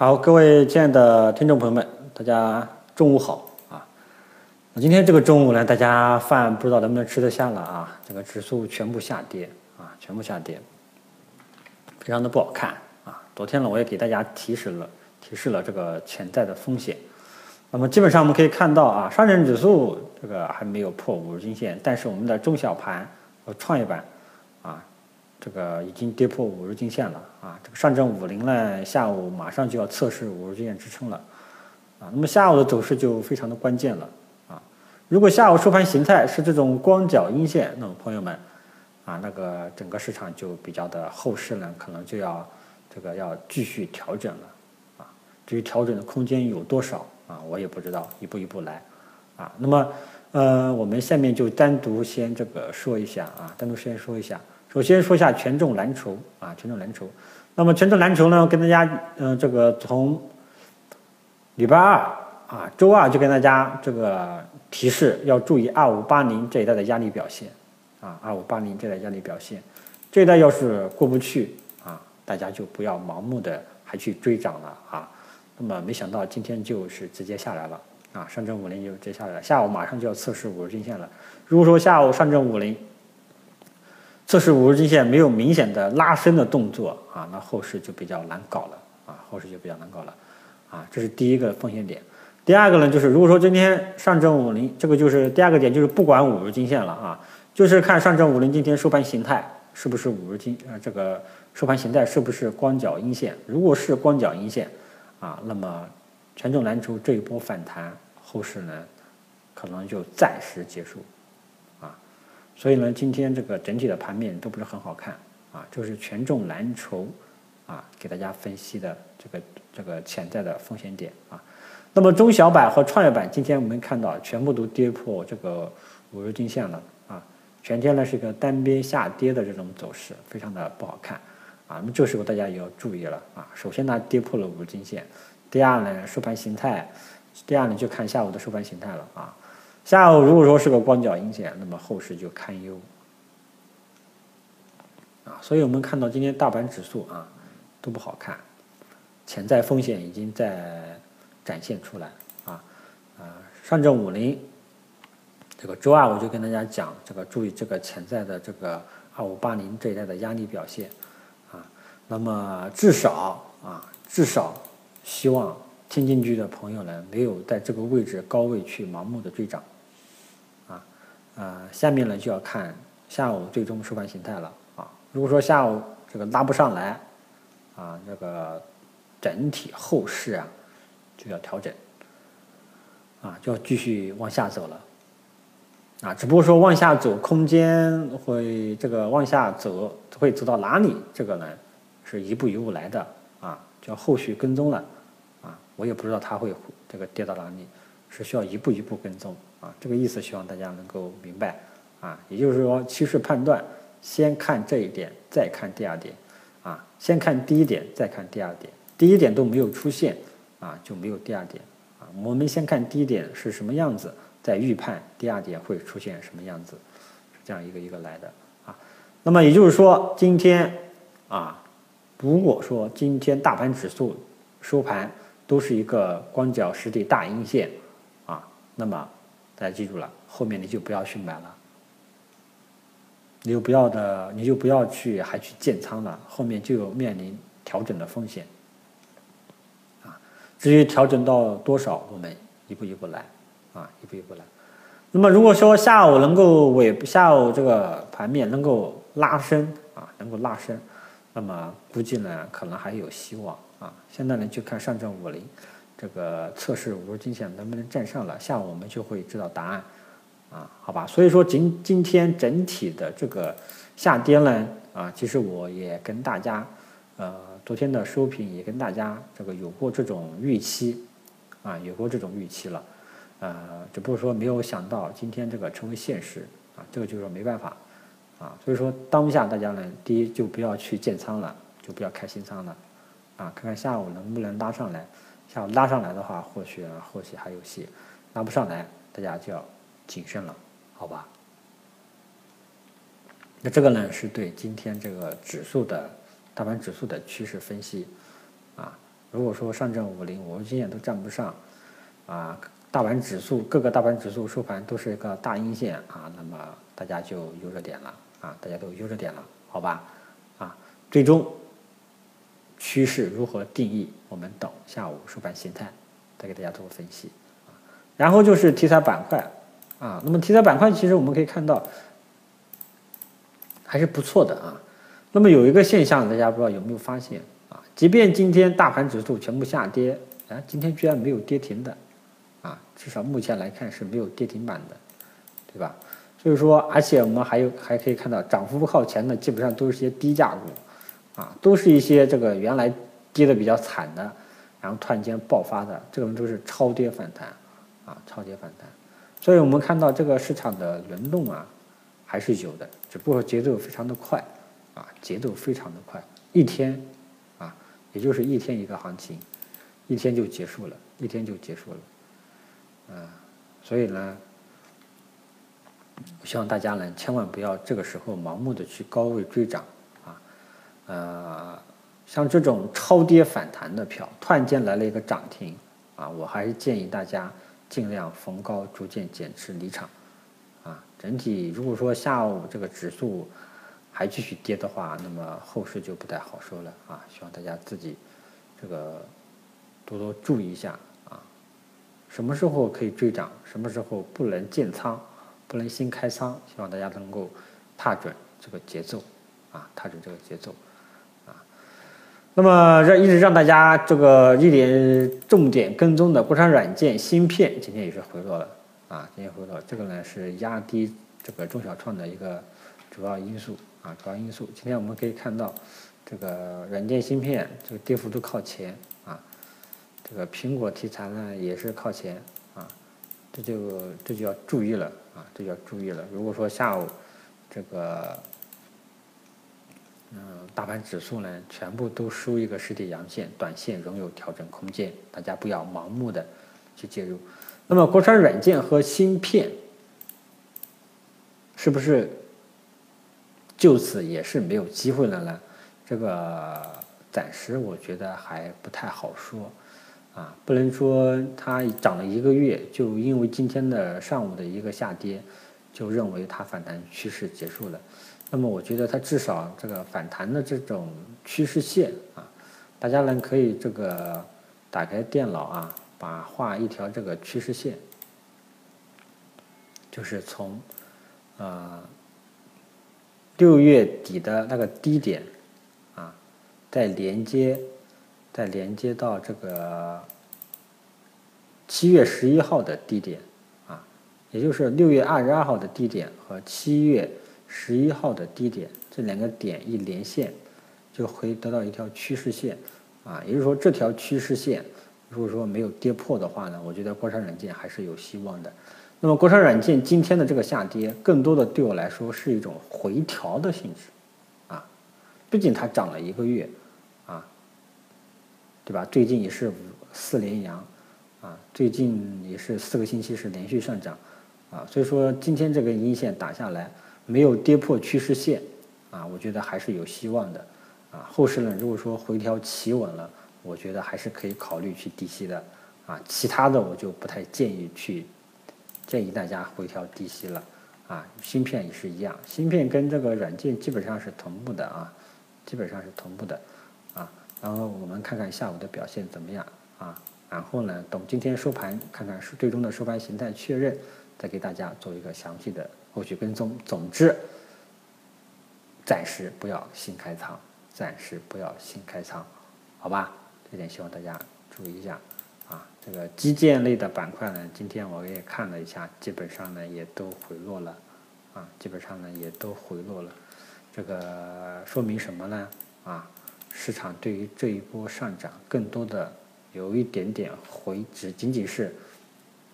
好，各位亲爱的听众朋友们，大家中午好啊！那今天这个中午呢，大家饭不知道能不能吃得下了啊？这个指数全部下跌啊，全部下跌，非常的不好看啊！昨天呢，我也给大家提示了，提示了这个潜在的风险。那么基本上我们可以看到啊，上证指数这个还没有破五日均线，但是我们的中小盘和创业板啊。这个已经跌破五日均线了啊！这个上证五零呢，下午马上就要测试五日均线支撑了啊！那么下午的走势就非常的关键了啊！如果下午收盘形态是这种光脚阴线，那么朋友们啊，那个整个市场就比较的后市呢，可能就要这个要继续调整了啊！至于调整的空间有多少啊，我也不知道，一步一步来啊！那么呃，我们下面就单独先这个说一下啊，单独先说一下。首先说一下权重蓝筹啊，权重蓝筹。那么权重蓝筹呢，跟大家嗯，这个从礼拜二啊，周二就跟大家这个提示要注意二五八零这一带的压力表现啊，二五八零这一带压力表现，这一带要是过不去啊，大家就不要盲目的还去追涨了啊。那么没想到今天就是直接下来了啊，上证五零就直接下来了，下午马上就要测试五日均线了。如果说下午上证五零，测试五日均线没有明显的拉升的动作啊，那后市就比较难搞了啊，后市就比较难搞了啊，这是第一个风险点。第二个呢，就是如果说今天上证五零，这个就是第二个点，就是不管五日均线了啊，就是看上证五零今天收盘形态是不是五日均呃这个收盘形态是不是光脚阴线，如果是光脚阴线啊，那么权重蓝筹这一波反弹后市呢，可能就暂时结束。所以呢，今天这个整体的盘面都不是很好看啊，就是权重蓝筹啊，给大家分析的这个这个潜在的风险点啊。那么中小板和创业板今天我们看到全部都跌破这个五日均线了啊，全天呢是一个单边下跌的这种走势，非常的不好看啊。那么这时候大家也要注意了啊，首先呢跌破了五日均线，第二呢收盘形态，第二呢就看下午的收盘形态了啊。下午如果说是个光脚阴线，那么后市就堪忧啊。所以我们看到今天大盘指数啊都不好看，潜在风险已经在展现出来啊啊。上证五零这个周二我就跟大家讲，这个注意这个潜在的这个二五八零这一带的压力表现啊。那么至少啊至少希望听进去的朋友呢没有在这个位置高位去盲目的追涨。呃，下面呢就要看下午最终收盘形态了啊。如果说下午这个拉不上来，啊，这个整体后市啊就要调整，啊，就要继续往下走了，啊，只不过说往下走空间会这个往下走会走到哪里，这个呢是一步一步来的啊，就要后续跟踪了，啊，我也不知道它会这个跌到哪里，是需要一步一步跟踪。啊，这个意思希望大家能够明白啊，也就是说趋势判断先看这一点，再看第二点，啊，先看第一点，再看第二点，第一点都没有出现啊，就没有第二点啊。我们先看第一点是什么样子，再预判第二点会出现什么样子，是这样一个一个来的啊。那么也就是说，今天啊，如果说今天大盘指数收盘都是一个光脚实体大阴线啊，那么。大家记住了，后面你就不要去买了，你就不要的，你就不要去还去建仓了，后面就有面临调整的风险。啊，至于调整到多少，我们一步一步来，啊，一步一步来。那么如果说下午能够尾下午这个盘面能够拉升啊，能够拉升，那么估计呢可能还有希望啊。现在呢就看上证五零。这个测试五日均线能不能站上了？下午我们就会知道答案，啊，好吧。所以说今今天整体的这个下跌呢，啊，其实我也跟大家，呃，昨天的收评也跟大家这个有过这种预期，啊，有过这种预期了，呃，只不过说没有想到今天这个成为现实，啊，这个就是说没办法，啊，所以说当下大家呢，第一就不要去建仓了，就不要开新仓了，啊，看看下午能不能拉上来。像拉上来的话，或许或许还有戏；拉不上来，大家就要谨慎了，好吧？那这个呢，是对今天这个指数的大盘指数的趋势分析啊。如果说上证五零我们今天都站不上，啊，大盘指数各个大盘指数收盘都是一个大阴线啊，那么大家就悠着点了啊，大家都悠着点了，好吧？啊，最终趋势如何定义？我们等下午收盘形态再给大家做个分析。然后就是题材板块啊，那么题材板块其实我们可以看到还是不错的啊。那么有一个现象，大家不知道有没有发现啊？即便今天大盘指数全部下跌，啊，今天居然没有跌停的。啊，至少目前来看是没有跌停板的，对吧？所以说，而且我们还有还可以看到，涨幅靠前的基本上都是些低价股，啊，都是一些这个原来跌的比较惨的，然后突然间爆发的，这种都是超跌反弹，啊，超跌反弹。所以我们看到这个市场的轮动啊，还是有的，只不过节奏非常的快，啊，节奏非常的快，一天，啊，也就是一天一个行情，一天就结束了，一天就结束了。嗯，所以呢，我希望大家呢，千万不要这个时候盲目的去高位追涨，呃，像这种超跌反弹的票，突然间来了一个涨停啊，我还是建议大家尽量逢高逐渐减持离场啊。整体如果说下午这个指数还继续跌的话，那么后市就不太好说了啊。希望大家自己这个多多注意一下啊。什么时候可以追涨？什么时候不能建仓，不能新开仓？希望大家能够踏准这个节奏，啊，踏准这个节奏，那么让一直让大家这个一点重点跟踪的国产软件芯片，今天也是回落了，啊，今天回落，这个呢是压低这个中小创的一个主要因素，啊，主要因素。今天我们可以看到，这个软件芯片这个跌幅都靠前啊。这个苹果题材呢也是靠前啊，这就这就要注意了啊，这就要注意了。如果说下午这个嗯大盘指数呢全部都收一个实体阳线，短线仍有调整空间，大家不要盲目的去介入。那么国产软件和芯片是不是就此也是没有机会了呢？这个暂时我觉得还不太好说。啊，不能说它涨了一个月，就因为今天的上午的一个下跌，就认为它反弹趋势结束了。那么我觉得它至少这个反弹的这种趋势线啊，大家呢可以这个打开电脑啊，把画一条这个趋势线，就是从呃六月底的那个低点啊，再连接。再连接到这个七月十一号的低点啊，也就是六月二十二号的低点和七月十一号的低点这两个点一连线，就会得到一条趋势线啊。也就是说，这条趋势线如果说没有跌破的话呢，我觉得国产软件还是有希望的。那么，国产软件今天的这个下跌，更多的对我来说是一种回调的性质啊，毕竟它涨了一个月。啊对吧？最近也是四连阳，啊，最近也是四个星期是连续上涨，啊，所以说今天这个阴线打下来没有跌破趋势线，啊，我觉得还是有希望的，啊，后市呢如果说回调企稳了，我觉得还是可以考虑去低吸的，啊，其他的我就不太建议去，建议大家回调低吸了，啊，芯片也是一样，芯片跟这个软件基本上是同步的啊，基本上是同步的啊。然后我们看看下午的表现怎么样啊？然后呢，等今天收盘看看最终的收盘形态确认，再给大家做一个详细的后续跟踪。总之，暂时不要新开仓，暂时不要新开仓，好吧？这点希望大家注意一下啊。这个基建类的板块呢，今天我也看了一下，基本上呢也都回落了啊，基本上呢也都回落了。这个说明什么呢？啊？市场对于这一波上涨，更多的有一点点回，只仅仅是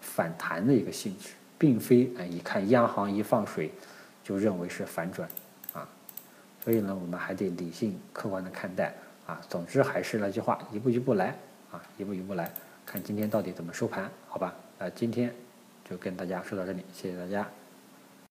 反弹的一个性质，并非啊一看央行一放水就认为是反转啊，所以呢，我们还得理性客观的看待啊。总之还是那句话，一步一步来啊，一步一步来看今天到底怎么收盘，好吧？那今天就跟大家说到这里，谢谢大家。